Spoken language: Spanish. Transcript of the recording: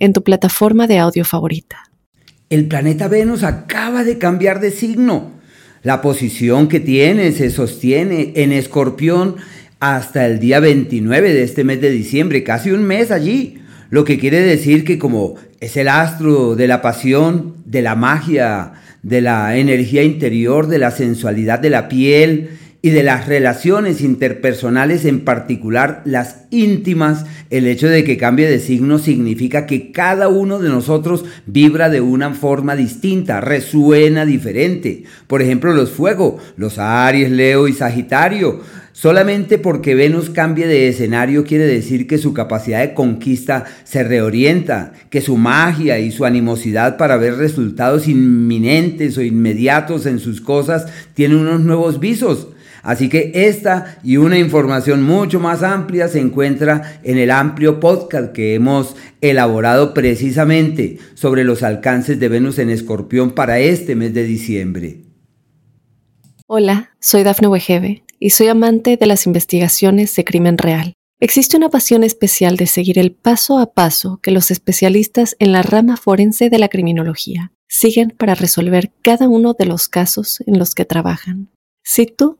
en tu plataforma de audio favorita. El planeta Venus acaba de cambiar de signo. La posición que tiene se sostiene en escorpión hasta el día 29 de este mes de diciembre, casi un mes allí. Lo que quiere decir que como es el astro de la pasión, de la magia, de la energía interior, de la sensualidad de la piel, y de las relaciones interpersonales, en particular las íntimas, el hecho de que cambie de signo significa que cada uno de nosotros vibra de una forma distinta, resuena diferente. Por ejemplo, los fuegos, los Aries, Leo y Sagitario. Solamente porque Venus cambie de escenario quiere decir que su capacidad de conquista se reorienta, que su magia y su animosidad para ver resultados inminentes o inmediatos en sus cosas tiene unos nuevos visos. Así que esta y una información mucho más amplia se encuentra en el amplio podcast que hemos elaborado precisamente sobre los alcances de Venus en Escorpión para este mes de diciembre. Hola, soy Dafne Wegebe y soy amante de las investigaciones de crimen real. Existe una pasión especial de seguir el paso a paso que los especialistas en la rama forense de la criminología siguen para resolver cada uno de los casos en los que trabajan. Si tú